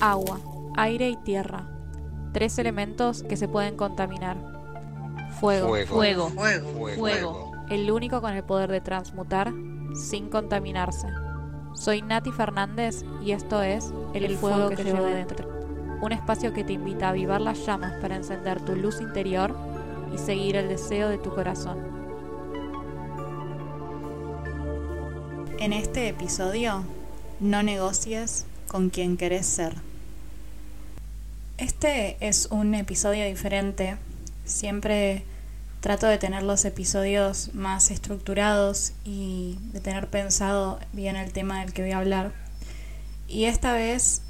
Agua, aire y tierra. Tres elementos que se pueden contaminar. Fuego, Fuego. Fuego. Fuego. el único con el poder de transmutar sin contaminarse. Soy Nati Fernández y esto es El, fuego, que, llevo dentro. Un espacio que te invita a avivar las llamas para encender tu luz interior y seguir el deseo de tu corazón. En este episodio, no negocies con quien querés ser. Este es un episodio diferente. Siempre trato de tener los episodios más estructurados y de tener pensado bien el tema del que voy a hablar. Y esta vez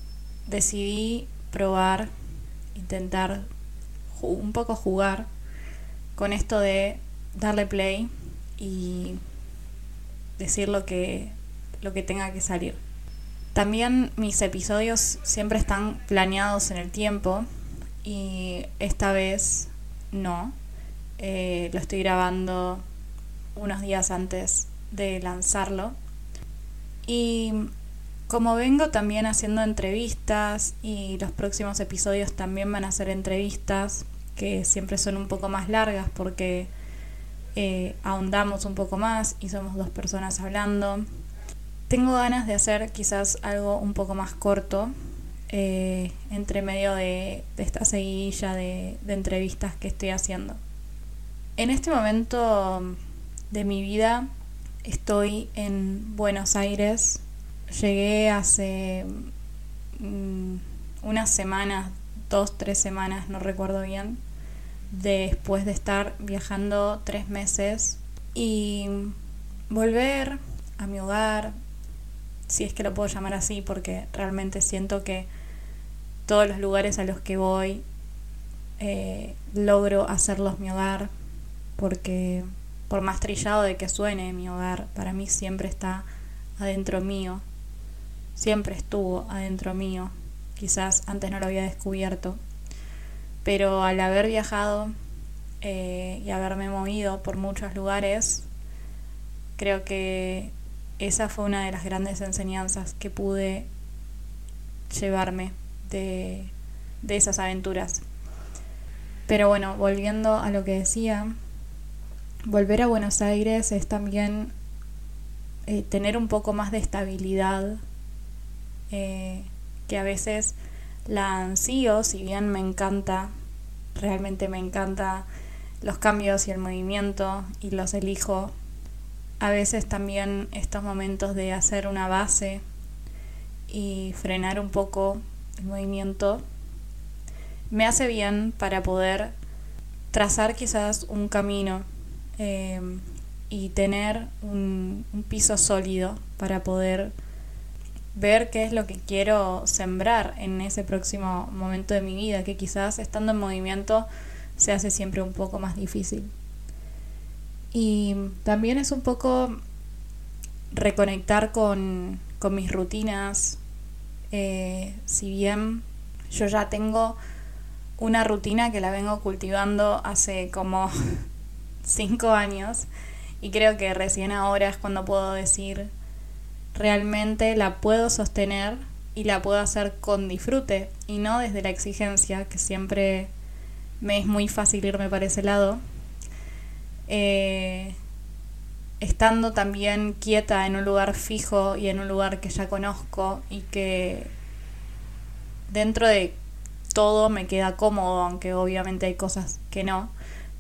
decidí probar, intentar un poco jugar con esto de darle play y decir lo que, lo que tenga que salir. También mis episodios siempre están planeados en el tiempo y esta vez no. Eh, lo estoy grabando unos días antes de lanzarlo. Y como vengo también haciendo entrevistas y los próximos episodios también van a ser entrevistas que siempre son un poco más largas porque eh, ahondamos un poco más y somos dos personas hablando. Tengo ganas de hacer quizás algo un poco más corto eh, entre medio de, esta seguidilla de, de entrevistas que estoy haciendo. En este momento de mi vida estoy en Buenos Aires. Llegué hace mm, unas semanas, dos, tres semanas, no recuerdo bien, después de estar viajando tres meses y volver a mi hogar, si es que lo puedo llamar así, porque realmente siento que todos los lugares a los que voy eh, logro hacerlos mi hogar, porque por más trillado de que suene mi hogar, para mí siempre está adentro mío, siempre estuvo adentro mío, quizás antes no lo había descubierto, pero al haber viajado eh, y haberme movido por muchos lugares, creo que esa fue una de las grandes enseñanzas que pude llevarme de, de esas aventuras. Pero bueno, volviendo a lo que decía, volver a Buenos Aires es también eh, tener un poco más de estabilidad, eh, que a veces la ansío, si bien me encanta, realmente me encanta los cambios y el movimiento y los elijo, a veces también estos momentos de hacer una base y frenar un poco el movimiento me hace bien para poder trazar quizás un camino eh, y tener un, un piso sólido para poder ver qué es lo que quiero sembrar en ese próximo momento de mi vida, que quizás estando en movimiento se hace siempre un poco más difícil. Y también es un poco reconectar con, con mis rutinas. Eh, si bien yo ya tengo una rutina que la vengo cultivando hace como cinco años y creo que recién ahora es cuando puedo decir realmente la puedo sostener y la puedo hacer con disfrute y no desde la exigencia que siempre me es muy fácil irme para ese lado eh, estando también quieta en un lugar fijo y en un lugar que ya conozco y que dentro de todo me queda cómodo, aunque obviamente hay cosas que no,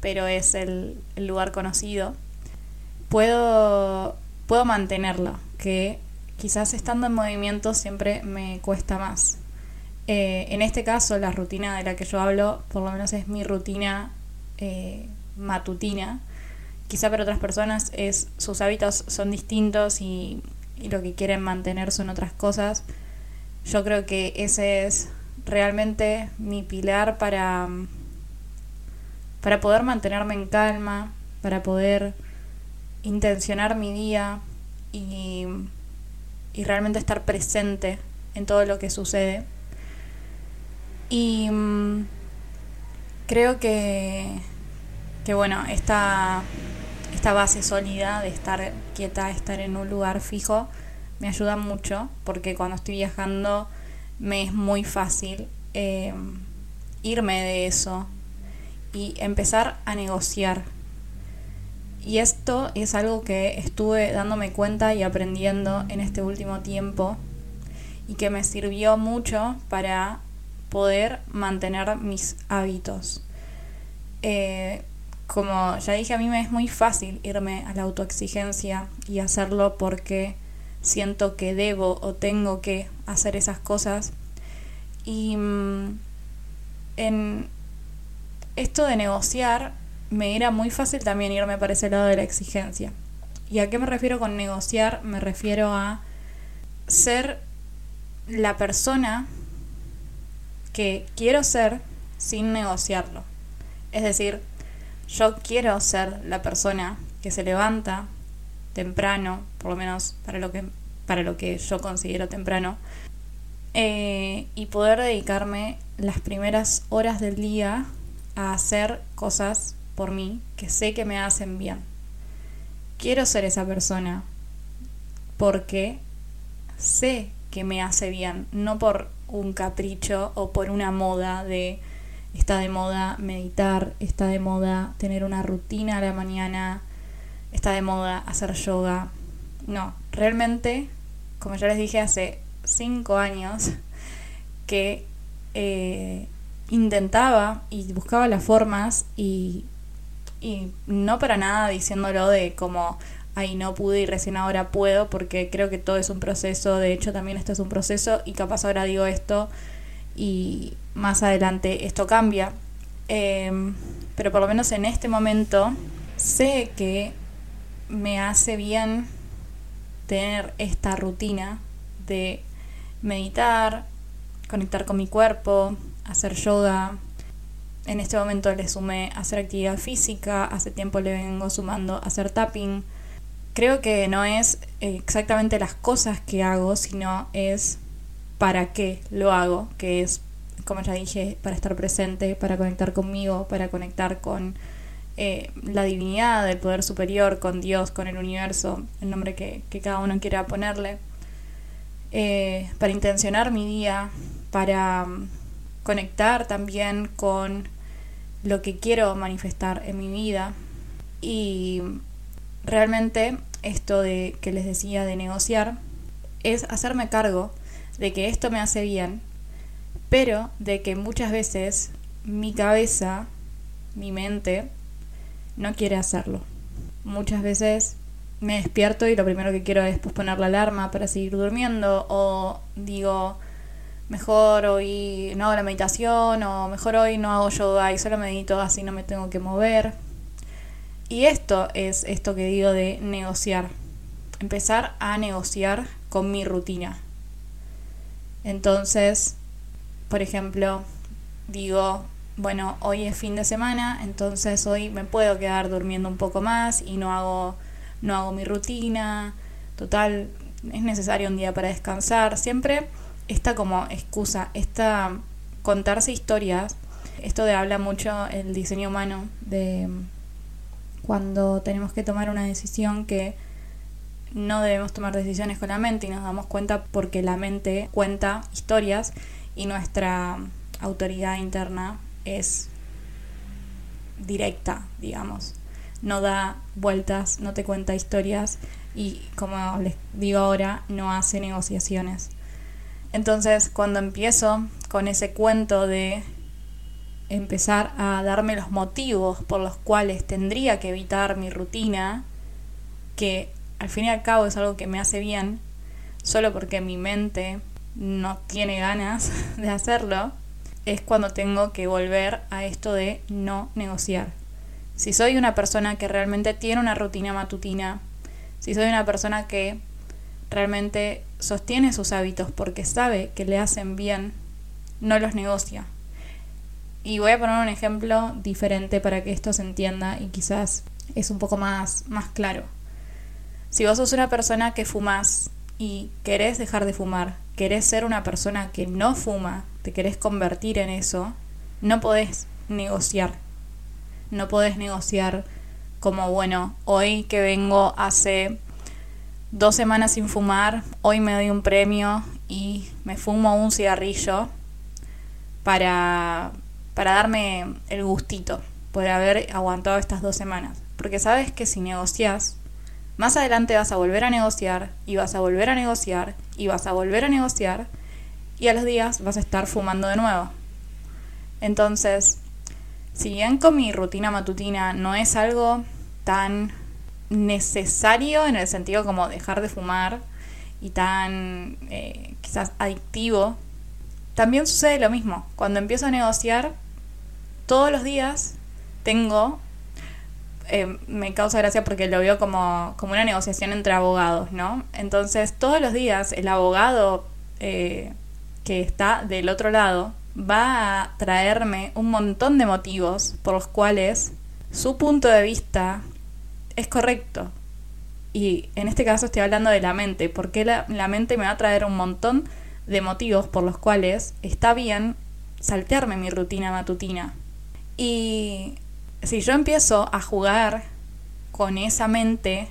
pero es el, lugar conocido, puedo, puedo mantenerlo, que quizás estando en movimiento siempre me cuesta más. Eh, en este caso, la rutina de la que yo hablo, por lo menos es mi rutina eh, matutina. Quizá para otras personas es, sus hábitos son distintos y, lo que quieren mantener son otras cosas. Yo creo que ese es realmente mi pilar para, para poder mantenerme en calma, para poder intencionar mi día y, y realmente estar presente en todo lo que sucede. Y mm, creo que, que bueno, esta, esta base sólida de estar quieta, estar en un lugar fijo, me ayuda mucho porque cuando estoy viajando me es muy fácil eh, irme de eso y empezar a negociar. Y esto es algo que estuve dándome cuenta y aprendiendo en este último tiempo y que me sirvió mucho para poder mantener mis hábitos. Eh, como ya dije, a mí me es muy fácil irme a la autoexigencia y hacerlo porque siento que debo o tengo que hacer esas cosas. Y mm, en esto de negociar, me era muy fácil también irme para ese lado de la exigencia. ¿Y a qué me refiero con negociar? Me refiero a ser la persona que quiero ser sin negociarlo. Es decir, yo quiero ser la persona que se levanta temprano, por lo menos para lo que, para lo que yo considero temprano, eh, y poder dedicarme las primeras horas del día a hacer cosas por mí que sé que me hacen bien. Quiero ser esa persona porque sé que me hace bien, no por un capricho o por una moda de está de moda meditar, está de moda tener una rutina a la mañana, está de moda hacer yoga. No, realmente, como ya les dije hace cinco años, que eh, intentaba y buscaba las formas y, y no para nada diciéndolo de como, ay, no pude y recién ahora puedo, porque creo que todo es un proceso, de hecho también esto es un proceso y capaz ahora digo esto y más adelante esto cambia. Em, pero por lo menos en este momento sé que me hace bien tener esta rutina de meditar, conectar con mi cuerpo, hacer yoga. En este momento le sumé hacer actividad física, hace tiempo le vengo sumando hacer tapping. Creo que no es exactamente las cosas que hago, sino es para qué lo hago, que es, como ya dije, para estar presente, para conectar conmigo, para conectar con eh, la divinidad, el poder superior, con Dios, con el universo, el nombre que, cada uno quiera ponerle, eh, para intencionar mi día, para conectar también con lo que quiero manifestar en mi vida. Y realmente esto de que les decía de negociar es hacerme cargo de que esto me hace bien, pero de que muchas veces mi cabeza, mi mente, no quiere hacerlo. Muchas veces me despierto y lo primero que quiero es posponer la alarma para seguir durmiendo o digo, mejor hoy no hago la meditación o mejor hoy no hago yoga y solo medito así no me tengo que mover. Y esto es esto que digo de negociar. Empezar a negociar con mi rutina. Entonces, por ejemplo, digo, bueno, hoy es fin de semana, entonces hoy me puedo quedar durmiendo un poco más y no hago no hago mi rutina. Total, es necesario un día para descansar. Siempre esta como excusa, esta contarse historias, esto de habla mucho el diseño humano, de cuando tenemos que tomar una decisión que no debemos tomar decisiones con la mente y nos damos cuenta porque la mente cuenta historias y nuestra autoridad interna es directa, digamos. No da vueltas, no te cuenta historias y como les digo ahora, no hace negociaciones. Entonces, cuando empiezo con ese cuento de empezar a darme los motivos por los cuales tendría que evitar mi rutina, que al fin y al cabo es algo que me hace bien, solo porque mi mente no tiene ganas de hacerlo, es cuando tengo que volver a esto de no negociar. Si soy una persona que realmente tiene una rutina matutina, si soy una persona que realmente sostiene sus hábitos porque sabe que le hacen bien, no los negocia. Y voy a poner un ejemplo diferente para que esto se entienda y quizás es un poco más, más claro. Si vos sos una persona que fumas y querés dejar de fumar, querés ser una persona que no fuma, te querés convertir en eso, no podés negociar. No podés negociar como, bueno, hoy que vengo hace dos semanas sin fumar, hoy me doy un premio y me fumo un cigarrillo para, para darme el gustito por haber aguantado estas dos semanas. Porque sabes que si negocias, más adelante vas a volver a negociar y vas a volver a negociar y vas a volver a negociar y a los días vas a estar fumando de nuevo. Entonces, si bien con mi rutina matutina no es algo tan necesario en el sentido como dejar de fumar y tan eh, quizás adictivo, también sucede lo mismo. Cuando empiezo a negociar, todos los días tengo, eh, me causa gracia porque lo veo como, como una negociación entre abogados, ¿no? Entonces todos los días el abogado eh, que está del otro lado va a traerme un montón de motivos por los cuales su punto de vista es correcto. Y en este caso estoy hablando de la mente, porque la, la mente me va a traer un montón de motivos por los cuales está bien saltearme mi rutina matutina. Y si yo empiezo a jugar con esa mente,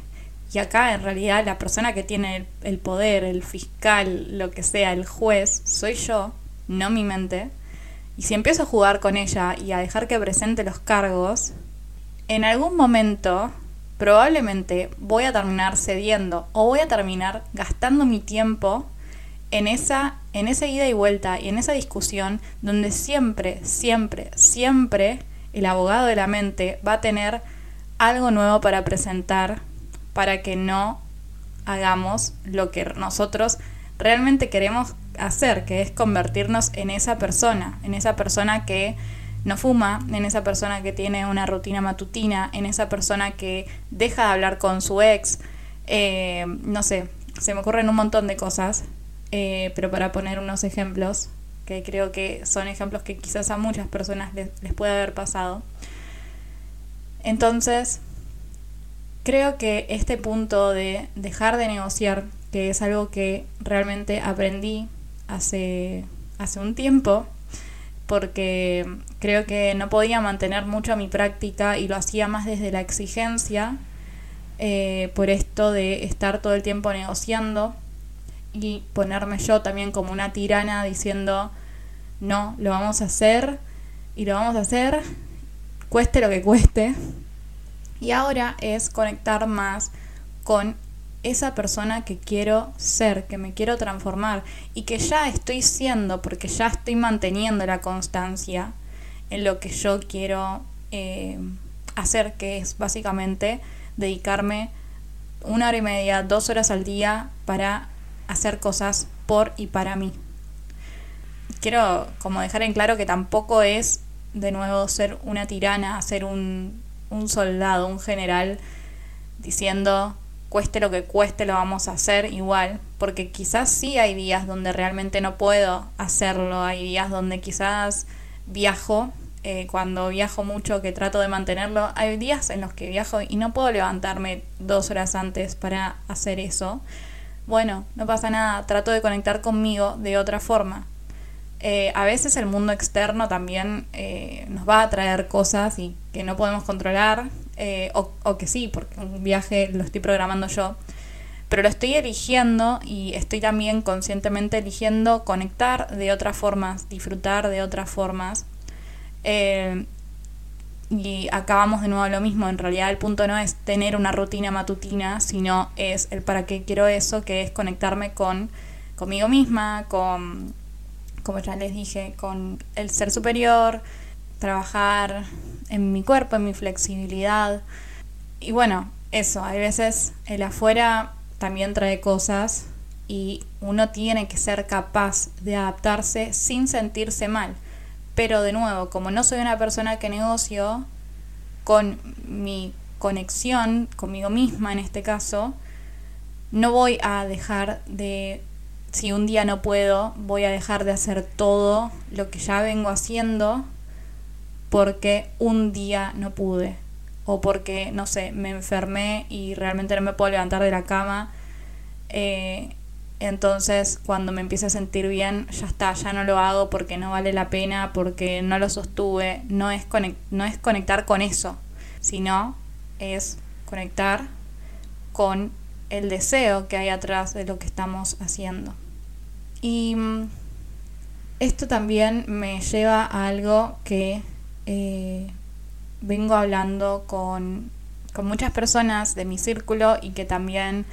y acá en realidad la persona que tiene el, poder, el fiscal, lo que sea, el juez, soy yo, no mi mente, y si empiezo a jugar con ella y a dejar que presente los cargos, en algún momento probablemente voy a terminar cediendo o voy a terminar gastando mi tiempo en esa, en esa ida y vuelta y en esa discusión donde siempre, siempre, siempre el abogado de la mente va a tener algo nuevo para presentar para que no hagamos lo que nosotros realmente queremos hacer, que es convertirnos en esa persona, en esa persona que no fuma, en esa persona que tiene una rutina matutina, en esa persona que deja de hablar con su ex, eh, no sé, se me ocurren un montón de cosas, eh, pero para poner unos ejemplos, que creo que son ejemplos que quizás a muchas personas les, les puede haber pasado. Entonces, creo que este punto de dejar de negociar, que es algo que realmente aprendí hace, hace un tiempo, porque creo que no podía mantener mucho mi práctica y lo hacía más desde la exigencia, eh, por esto de estar todo el tiempo negociando y ponerme yo también como una tirana diciendo, no, lo vamos a hacer y lo vamos a hacer, cueste lo que cueste. Y ahora es conectar más con esa persona que quiero ser, que me quiero transformar y que ya estoy siendo porque ya estoy manteniendo la constancia en lo que yo quiero eh, hacer, que es básicamente dedicarme una hora y media, dos horas al día para hacer cosas por y para mí. Quiero como dejar en claro que tampoco es de nuevo ser una tirana, ser un, un soldado, un general, diciendo cueste lo que cueste, lo vamos a hacer igual, porque quizás sí hay días donde realmente no puedo hacerlo, hay días donde quizás viajo, eh, cuando viajo mucho que trato de mantenerlo, hay días en los que viajo y no puedo levantarme dos horas antes para hacer eso, bueno, no pasa nada, trato de conectar conmigo de otra forma. Eh, a veces el mundo externo también eh, nos va a traer cosas y que no podemos controlar, eh, o, o, que sí, porque un viaje lo estoy programando yo, pero lo estoy eligiendo y estoy también conscientemente eligiendo conectar de otras formas, disfrutar de otras formas. Y acabamos de nuevo lo mismo, en realidad el punto no es tener una rutina matutina, sino es el para qué quiero eso, que es conectarme con conmigo misma, con como ya les dije, con el ser superior, trabajar en mi cuerpo, en mi flexibilidad. Y bueno, eso, hay veces el afuera también trae cosas y uno tiene que ser capaz de adaptarse sin sentirse mal. Pero de nuevo, como no soy una persona que negocio con mi conexión conmigo misma en este caso, no voy a dejar de si un día no puedo, voy a dejar de hacer todo lo que ya vengo haciendo porque un día no pude o porque, no sé, me enfermé y realmente no me puedo levantar de la cama. Eh, entonces, cuando me empiece a sentir bien, ya está, ya no lo hago porque no vale la pena, porque no lo sostuve. No es, no es conectar con eso, sino es conectar con el deseo que hay atrás de lo que estamos haciendo. Y mm, esto también me lleva a algo que eh, vengo hablando con, con, muchas personas de mi círculo y que también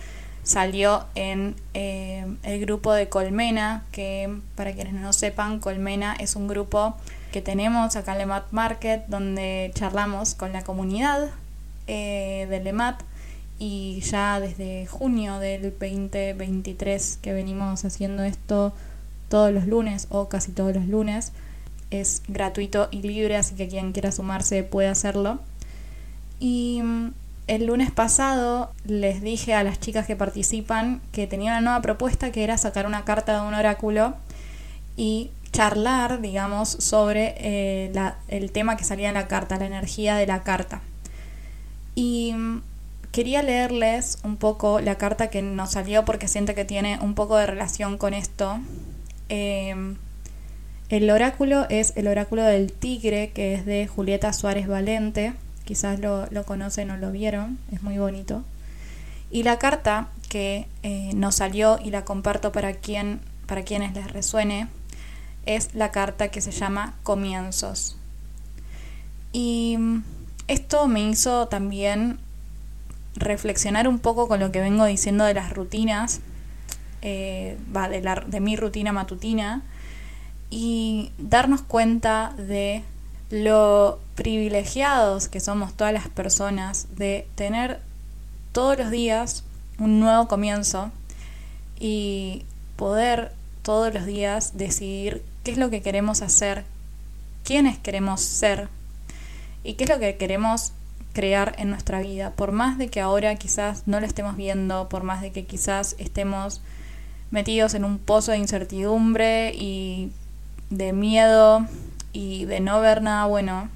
salió en eh, el grupo de Colmena, que para quienes no sepan, Colmena es un grupo que tenemos acá en Lemat Market, donde charlamos con la comunidad eh, de Lemat y ya desde junio del 2023 que venimos haciendo esto todos los lunes o casi todos los lunes. Es gratuito y libre, así que quien quiera sumarse puede hacerlo. Y mm, el lunes pasado les dije a las chicas que participan que tenía una nueva propuesta que era sacar una carta de un oráculo y charlar, digamos, sobre eh, el tema que salía en la carta, la energía de la carta. Y mm, quería leerles un poco la carta que nos salió porque siento que tiene un poco de relación con esto. Em, el oráculo es el oráculo del tigre, que es de Julieta Suárez Valente. Quizás lo, conocen o lo vieron, es muy bonito. Y la carta que eh, nos salió y la comparto para, quien, para quienes les resuene es la carta que se llama Comienzos. Y mm, esto me hizo también reflexionar un poco con lo que vengo diciendo de las rutinas, eh, va, de, la, de mi rutina matutina, y darnos cuenta de lo privilegiados que somos todas las personas de tener todos los días un nuevo comienzo y poder todos los días decidir qué es lo que queremos hacer, quiénes queremos ser y qué es lo que queremos crear en nuestra vida. Por más de que ahora quizás no lo estemos viendo, por más de que quizás estemos metidos en un pozo de incertidumbre y de miedo y de no ver nada bueno,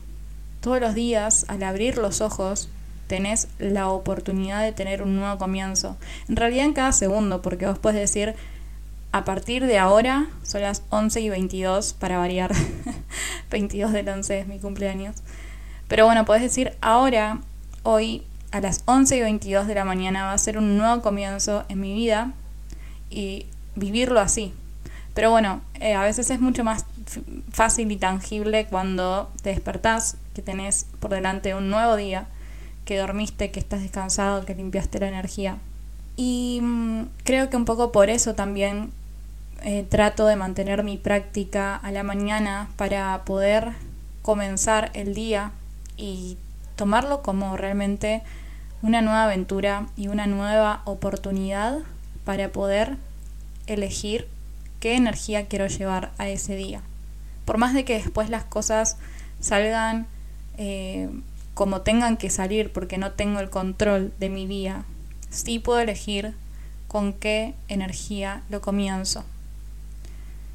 todos los días al abrir los ojos tenés la oportunidad de tener un nuevo comienzo. En realidad en cada segundo, porque vos puedes decir, a partir de ahora, son las 11 y 22 para variar, 22 del 11 es mi cumpleaños. Pero bueno, podés decir, ahora, hoy, a las 11 y 22 de la mañana va a ser un nuevo comienzo en mi vida y vivirlo así. Pero bueno, eh, a veces es mucho más fácil y tangible cuando te despertás, que tenés por delante un nuevo día, que dormiste, que estás descansado, que limpiaste la energía. Y mm, creo que un poco por eso también eh, trato de mantener mi práctica a la mañana para poder comenzar el día y tomarlo como realmente una nueva aventura y una nueva oportunidad para poder elegir qué energía quiero llevar a ese día. Por más de que después las cosas salgan eh, como tengan que salir porque no tengo el control de mi día, sí puedo elegir con qué energía lo comienzo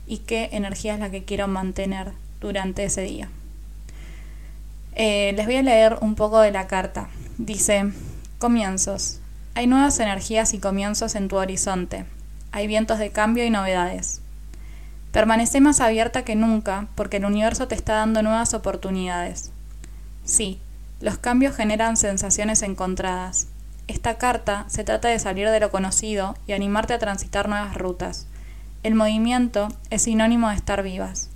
y qué energía es la que quiero mantener durante ese día. Eh, les voy a leer un poco de la carta. Dice, comienzos. Hay nuevas energías y comienzos en tu horizonte. Hay vientos de cambio y novedades. Permanece más abierta que nunca porque el universo te está dando nuevas oportunidades. Sí, los cambios generan sensaciones encontradas. Esta carta se trata de salir de lo conocido y animarte a transitar nuevas rutas. El movimiento es sinónimo de estar vivas.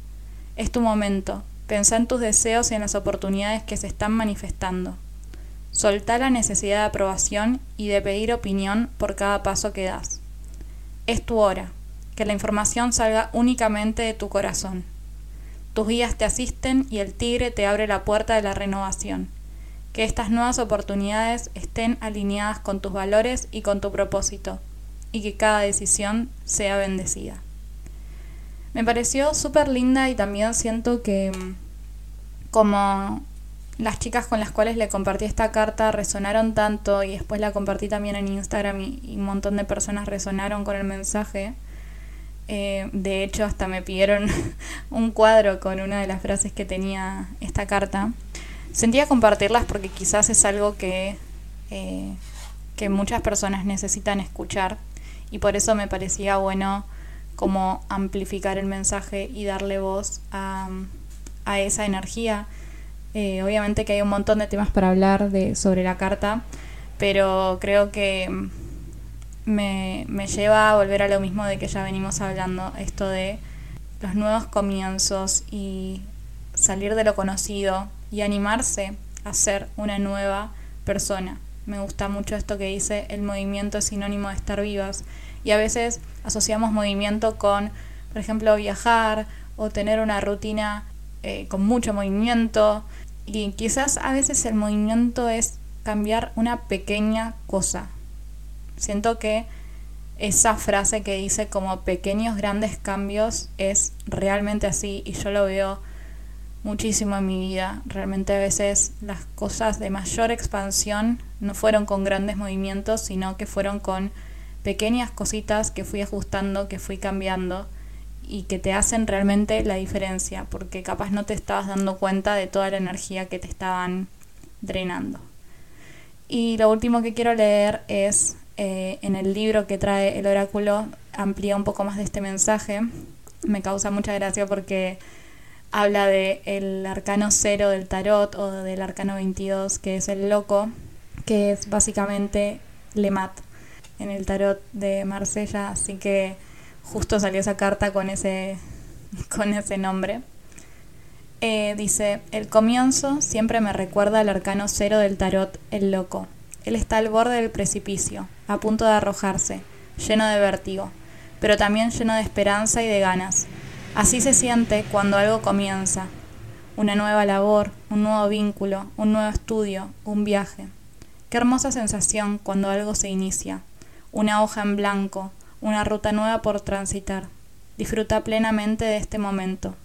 Es tu momento, Pensá en tus deseos y en las oportunidades que se están manifestando. Soltá la necesidad de aprobación y de pedir opinión por cada paso que das. Es tu hora, que la información salga únicamente de tu corazón. Tus guías te asisten y el tigre te abre la puerta de la renovación. Que estas nuevas oportunidades estén alineadas con tus valores y con tu propósito, y que cada decisión sea bendecida. Me pareció súper linda y también siento que mm, como las chicas con las cuales le compartí esta carta resonaron tanto y después la compartí también en Instagram y, un montón de personas resonaron con el mensaje. Eh, de hecho, hasta me pidieron un cuadro con una de las frases que tenía esta carta. Sentía compartirlas porque quizás es algo que, eh, que muchas personas necesitan escuchar y por eso me parecía bueno como amplificar el mensaje y darle voz a, a esa energía. Eh, obviamente que hay un montón de temas para hablar de, sobre la carta, pero creo que me, me lleva a volver a lo mismo de que ya venimos hablando, esto de los nuevos comienzos y salir de lo conocido y animarse a ser una nueva persona. Me gusta mucho esto que dice el movimiento es sinónimo de estar vivas y a veces asociamos movimiento con, por ejemplo, viajar o tener una rutina eh, con mucho movimiento y quizás a veces el movimiento es cambiar una pequeña cosa. Siento que esa frase que dice como pequeños grandes cambios es realmente así y yo lo veo muchísimo en mi vida. Realmente a veces las cosas de mayor expansión no fueron con grandes movimientos, sino que fueron con pequeñas cositas que fui ajustando, que fui cambiando y que te hacen realmente la diferencia, porque capaz no te estabas dando cuenta de toda la energía que te estaban drenando. Y lo último que quiero leer es eh, en el libro que trae el oráculo, amplía un poco más de este mensaje. Me causa mucha gracia porque habla de el arcano cero del tarot o del arcano 22, que es el loco, que es básicamente Lemat en el tarot de Marsella, así que justo salió esa carta con ese, con ese nombre. Eh, dice, el comienzo siempre me recuerda al arcano cero del tarot, el loco. Él está al borde del precipicio, a punto de arrojarse, lleno de vértigo, pero también lleno de esperanza y de ganas. Así se siente cuando algo comienza. Una nueva labor, un nuevo vínculo, un nuevo estudio, un viaje. Qué hermosa sensación cuando algo se inicia. Una hoja en blanco, una ruta nueva por transitar. Disfruta plenamente de este momento.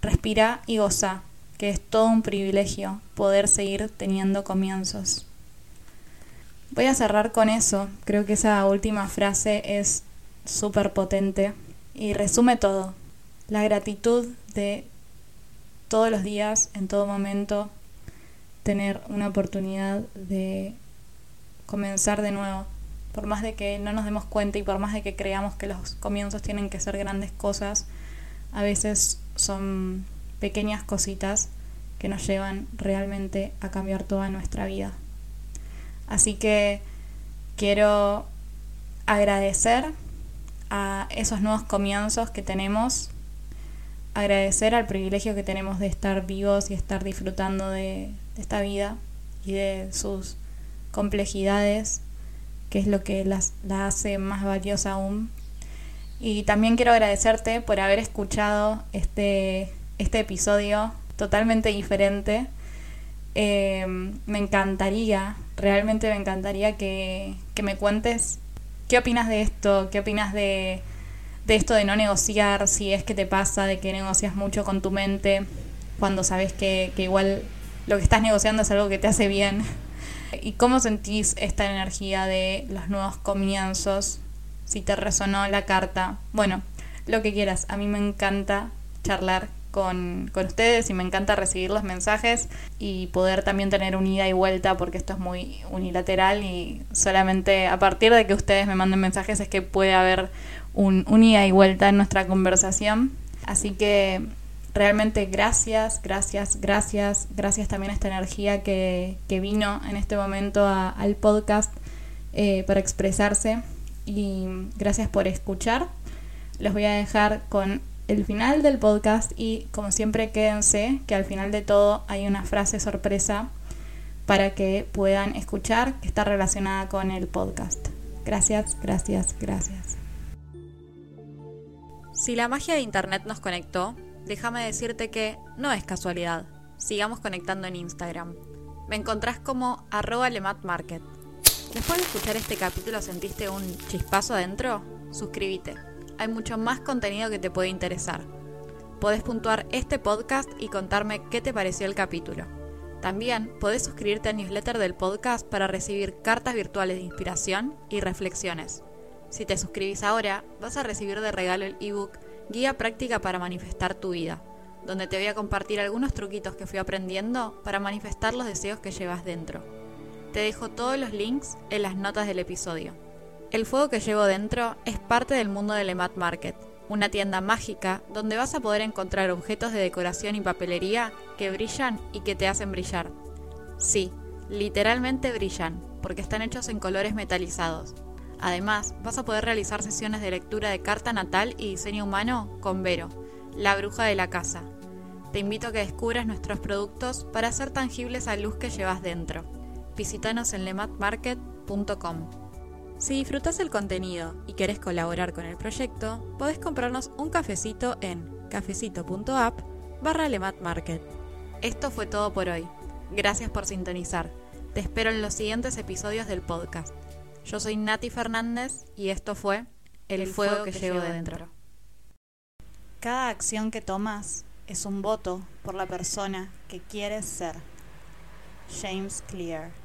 Respira y goza, que es todo un privilegio poder seguir teniendo comienzos. Voy a cerrar con eso. Creo que esa última frase es súper potente y resume todo. La gratitud de todos los días, en todo momento, tener una oportunidad de comenzar de nuevo. Por más de que no nos demos cuenta y por más de que creamos que los comienzos tienen que ser grandes cosas, a veces son pequeñas cositas que nos llevan realmente a cambiar toda nuestra vida. Así que quiero agradecer a esos nuevos comienzos que tenemos, agradecer al privilegio que tenemos de estar vivos y estar disfrutando de, esta vida y de sus complejidades, que es lo que las, la hace más valiosa aún. Y también quiero agradecerte por haber escuchado este, este episodio totalmente diferente eh, me encantaría, realmente me encantaría que, me cuentes qué opinas de esto, qué opinas de, de esto de no negociar, si es que te pasa, de que negocias mucho con tu mente cuando sabes que, que igual lo que estás negociando es algo que te hace bien. ¿Y cómo sentís esta energía de los nuevos comienzos? Si te resonó la carta. Bueno, lo que quieras. A mí me encanta charlar con, con, ustedes y me encanta recibir los mensajes y poder también tener un ida y vuelta porque esto es muy unilateral y solamente a partir de que ustedes me manden mensajes es que puede haber un, un ida y vuelta en nuestra conversación. Así que realmente gracias, gracias, gracias, gracias también a esta energía que, que vino en este momento al podcast eh, para expresarse y gracias por escuchar. Les voy a dejar con el final del podcast y como siempre quédense que al final de todo hay una frase sorpresa para que puedan escuchar que está relacionada con el podcast. Gracias, gracias, gracias. Si la magia de Internet nos conectó, déjame decirte que no es casualidad. Sigamos conectando en Instagram. Me encontrás como arroba lematmarket. Después de escuchar este capítulo sentiste un chispazo adentro, suscríbete hay mucho más contenido que te puede interesar. Podés puntuar este podcast y contarme qué te pareció el capítulo. También podés suscribirte al newsletter del podcast para recibir cartas virtuales de inspiración y reflexiones. Si te suscribís ahora, vas a recibir de regalo el ebook Guía Práctica para Manifestar tu Vida, donde te voy a compartir algunos truquitos que fui aprendiendo para manifestar los deseos que llevas dentro. Te dejo todos los links en las notas del episodio. El fuego que llevo dentro es parte del mundo del Emat Market, una tienda mágica donde vas a poder encontrar objetos de decoración y papelería que brillan y que te hacen brillar. Sí, literalmente brillan, porque están hechos en colores metalizados. Además, vas a poder realizar sesiones de lectura de carta natal y diseño humano con Vero, la bruja de la casa. Te invito a que descubras nuestros productos para hacer tangibles la luz que llevas dentro. Visítanos en lematmarket.com. Si disfrutas el contenido y querés colaborar con el proyecto, podés comprarnos un cafecito en cafecito.app barra lematmarket. Esto fue todo por hoy. Gracias por sintonizar. Te espero en los siguientes episodios del podcast. Yo soy Nati Fernández y esto fue El, fuego, que, llevo dentro. Cada acción que tomas es un voto por la persona que quieres ser. James Clear